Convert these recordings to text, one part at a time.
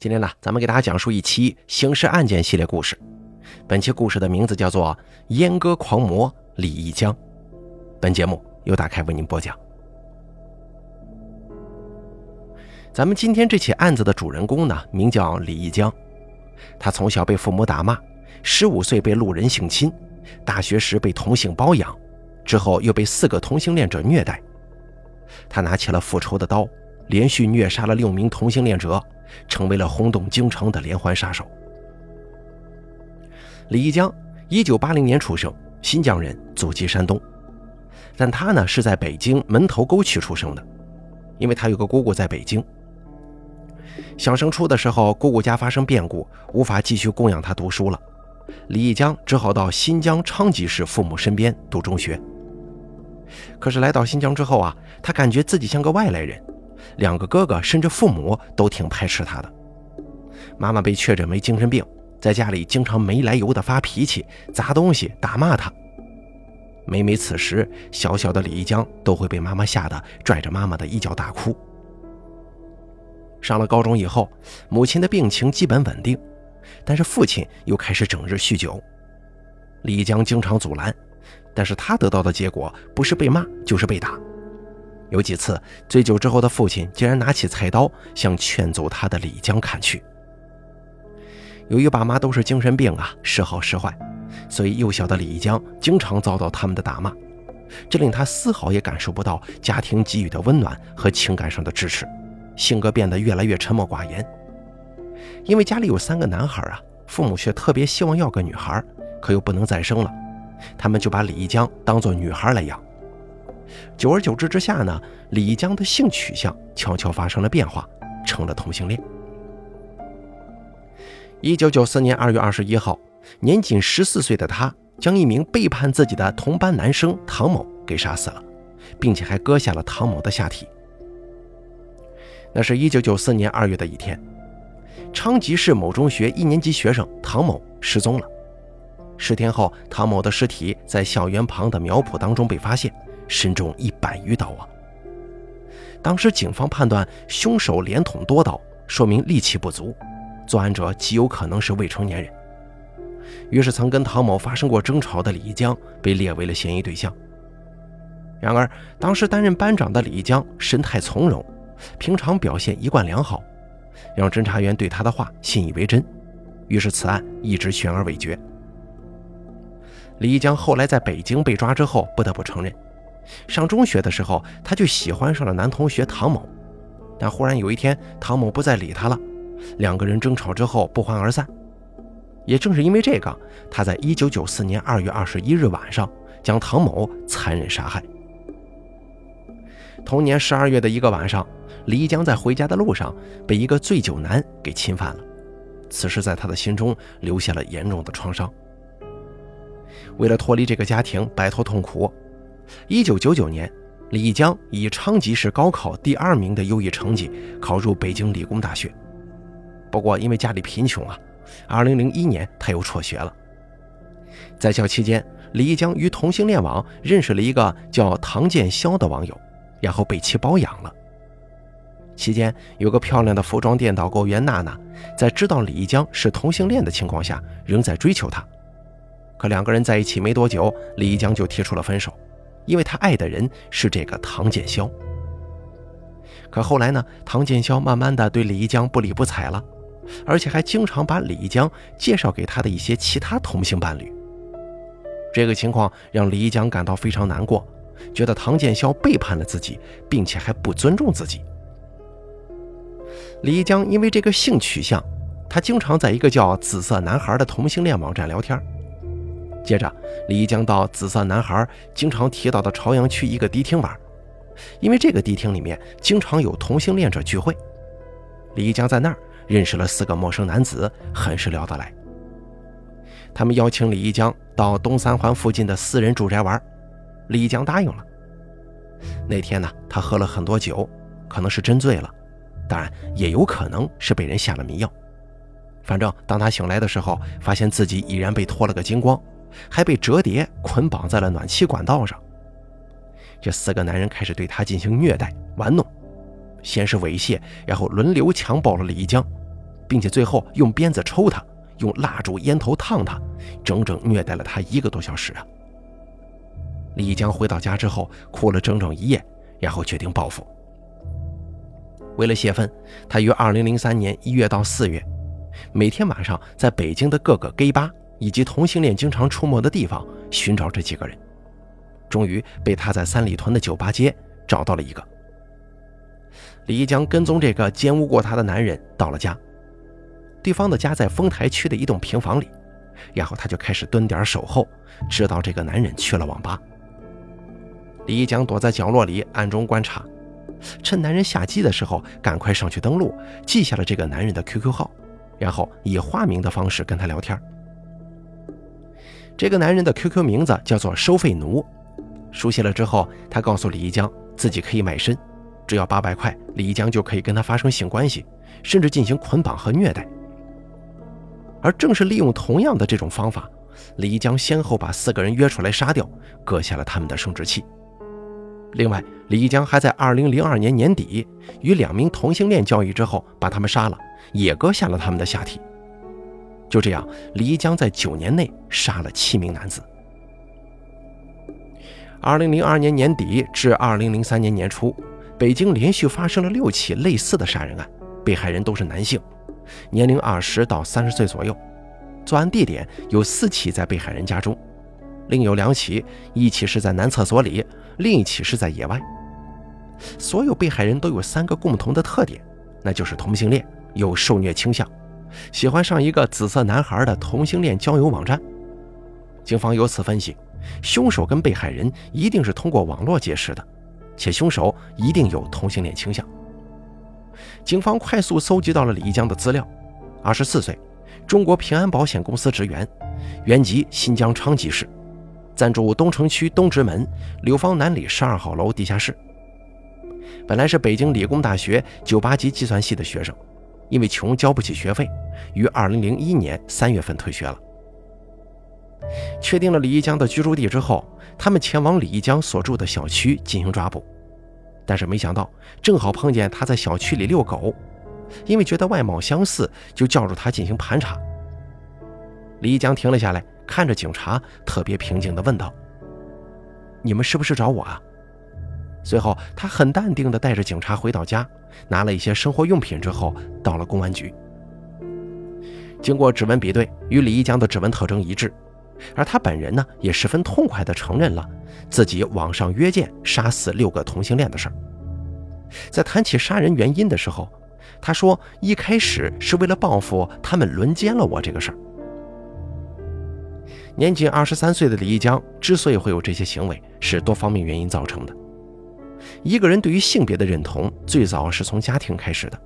今天呢，咱们给大家讲述一期刑事案件系列故事。本期故事的名字叫做《阉割狂魔李义江》。本节目由大开为您播讲。咱们今天这起案子的主人公呢，名叫李义江。他从小被父母打骂，十五岁被路人性侵，大学时被同性包养，之后又被四个同性恋者虐待。他拿起了复仇的刀，连续虐杀了六名同性恋者。成为了轰动京城的连环杀手。李义江，一九八零年出生，新疆人，祖籍山东，但他呢是在北京门头沟区出生的，因为他有个姑姑在北京。小升初的时候，姑姑家发生变故，无法继续供养他读书了，李义江只好到新疆昌吉市父母身边读中学。可是来到新疆之后啊，他感觉自己像个外来人。两个哥哥甚至父母都挺排斥他的。妈妈被确诊为精神病，在家里经常没来由的发脾气、砸东西、打骂他。每每此时，小小的李一江都会被妈妈吓得拽着妈妈的衣角大哭。上了高中以后，母亲的病情基本稳定，但是父亲又开始整日酗酒。李一江经常阻拦，但是他得到的结果不是被骂就是被打。有几次醉酒之后的父亲竟然拿起菜刀向劝阻他的李江砍去。由于爸妈都是精神病啊，时好时坏，所以幼小的李江经常遭到他们的打骂，这令他丝毫也感受不到家庭给予的温暖和情感上的支持，性格变得越来越沉默寡言。因为家里有三个男孩啊，父母却特别希望要个女孩，可又不能再生了，他们就把李一江当做女孩来养。久而久之之下呢，李江的性取向悄悄发生了变化，成了同性恋。一九九四年二月二十一号，年仅十四岁的他将一名背叛自己的同班男生唐某给杀死了，并且还割下了唐某的下体。那是一九九四年二月的一天，昌吉市某中学一年级学生唐某失踪了。十天后，唐某的尸体在校园旁的苗圃当中被发现。身中一百余刀啊！当时警方判断凶手连捅多刀，说明力气不足，作案者极有可能是未成年人。于是，曾跟唐某发生过争吵的李江被列为了嫌疑对象。然而，当时担任班长的李江神态从容，平常表现一贯良好，让侦查员对他的话信以为真。于是，此案一直悬而未决。李江后来在北京被抓之后，不得不承认。上中学的时候，他就喜欢上了男同学唐某，但忽然有一天，唐某不再理他了，两个人争吵之后不欢而散。也正是因为这个，他在1994年2月21日晚上将唐某残忍杀害。同年12月的一个晚上，李江在回家的路上被一个醉酒男给侵犯了，此事在他的心中留下了严重的创伤。为了脱离这个家庭，摆脱痛苦。一九九九年，李江以昌吉市高考第二名的优异成绩考入北京理工大学。不过，因为家里贫穷啊，二零零一年他又辍学了。在校期间，李江于同性恋网认识了一个叫唐建霄的网友，然后被其包养了。期间，有个漂亮的服装店导购袁娜娜，在知道李一江是同性恋的情况下，仍在追求他。可两个人在一起没多久，李一江就提出了分手。因为他爱的人是这个唐建霄，可后来呢？唐建霄慢慢的对李一江不理不睬了，而且还经常把李一江介绍给他的一些其他同性伴侣。这个情况让李一江感到非常难过，觉得唐建霄背叛了自己，并且还不尊重自己。李一江因为这个性取向，他经常在一个叫“紫色男孩”的同性恋网站聊天。接着，李江到紫色男孩经常提到的朝阳区一个迪厅玩，因为这个迪厅里面经常有同性恋者聚会。李江在那儿认识了四个陌生男子，很是聊得来。他们邀请李一江到东三环附近的私人住宅玩，李一江答应了。那天呢，他喝了很多酒，可能是真醉了，当然也有可能是被人下了迷药。反正当他醒来的时候，发现自己已然被脱了个精光。还被折叠捆绑在了暖气管道上。这四个男人开始对他进行虐待、玩弄，先是猥亵，然后轮流强暴了李江，并且最后用鞭子抽他，用蜡烛、烟头烫他，整整虐待了他一个多小时啊！李江回到家之后，哭了整整一夜，然后决定报复。为了泄愤，他于2003年1月到4月，每天晚上在北京的各个 gay 吧以及同性恋经常出没的地方寻找这几个人，终于被他在三里屯的酒吧街找到了一个。李一江跟踪这个奸污过他的男人到了家，对方的家在丰台区的一栋平房里，然后他就开始蹲点守候，直到这个男人去了网吧。李一江躲在角落里暗中观察，趁男人下机的时候，赶快上去登录，记下了这个男人的 QQ 号，然后以化名的方式跟他聊天。这个男人的 QQ 名字叫做“收费奴”。熟悉了之后，他告诉李一江自己可以卖身，只要八百块，李一江就可以跟他发生性关系，甚至进行捆绑和虐待。而正是利用同样的这种方法，李一江先后把四个人约出来杀掉，割下了他们的生殖器。另外，李一江还在2002年年底与两名同性恋交易之后，把他们杀了，也割下了他们的下体。就这样，李一江在九年内杀了七名男子。2002年年底至2003年年初，北京连续发生了六起类似的杀人案，被害人都是男性，年龄二十到三十岁左右。作案地点有四起在被害人家中，另有两起，一起是在男厕所里。另一起是在野外。所有被害人都有三个共同的特点，那就是同性恋，有受虐倾向，喜欢上一个紫色男孩的同性恋交友网站。警方由此分析，凶手跟被害人一定是通过网络结识的，且凶手一定有同性恋倾向。警方快速搜集到了李一江的资料：二十四岁，中国平安保险公司职员，原籍新疆昌吉市。暂住东城区东直门柳芳南里十二号楼地下室。本来是北京理工大学九八级计算系的学生，因为穷交不起学费，于二零零一年三月份退学了。确定了李一江的居住地之后，他们前往李一江所住的小区进行抓捕，但是没想到正好碰见他在小区里遛狗，因为觉得外貌相似，就叫住他进行盘查。李一江停了下来。看着警察，特别平静地问道：“你们是不是找我啊？”随后，他很淡定地带着警察回到家，拿了一些生活用品之后，到了公安局。经过指纹比对，与李一江的指纹特征一致，而他本人呢，也十分痛快地承认了自己网上约见杀死六个同性恋的事儿。在谈起杀人原因的时候，他说：“一开始是为了报复他们轮奸了我这个事儿。”年仅二十三岁的李一江之所以会有这些行为，是多方面原因造成的。一个人对于性别的认同，最早是从家庭开始的。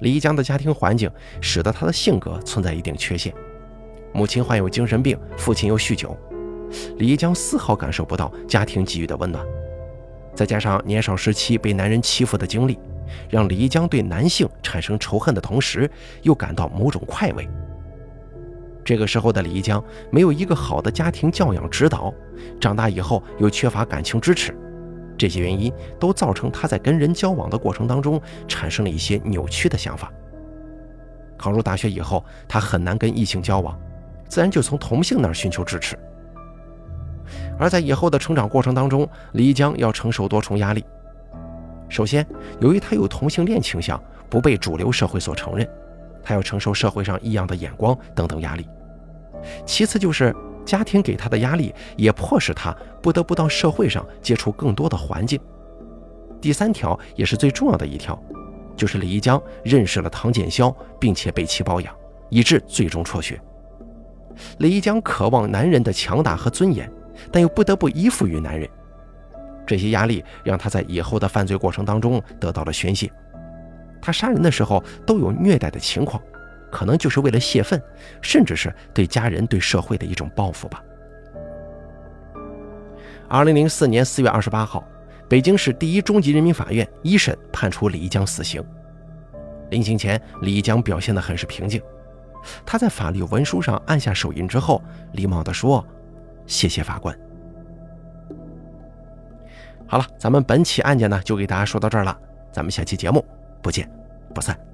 李一江的家庭环境使得他的性格存在一定缺陷，母亲患有精神病，父亲又酗酒，李一江丝毫感受不到家庭给予的温暖。再加上年少时期被男人欺负的经历，让李一江对男性产生仇恨的同时，又感到某种快慰。这个时候的李一江没有一个好的家庭教养指导，长大以后又缺乏感情支持，这些原因都造成他在跟人交往的过程当中产生了一些扭曲的想法。考入大学以后，他很难跟异性交往，自然就从同性那儿寻求支持。而在以后的成长过程当中，李江要承受多重压力。首先，由于他有同性恋倾向，不被主流社会所承认。他要承受社会上异样的眼光等等压力，其次就是家庭给他的压力，也迫使他不得不到社会上接触更多的环境。第三条也是最重要的一条，就是李一江认识了唐建霄，并且被其包养，以致最终辍学。李一江渴望男人的强大和尊严，但又不得不依附于男人，这些压力让他在以后的犯罪过程当中得到了宣泄。他杀人的时候都有虐待的情况，可能就是为了泄愤，甚至是对家人、对社会的一种报复吧。二零零四年四月二十八号，北京市第一中级人民法院一审判处李江死刑。临行前，李江表现得很是平静，他在法律文书上按下手印之后，礼貌地说：“谢谢法官。”好了，咱们本期案件呢就给大家说到这儿了，咱们下期节目。不见不散。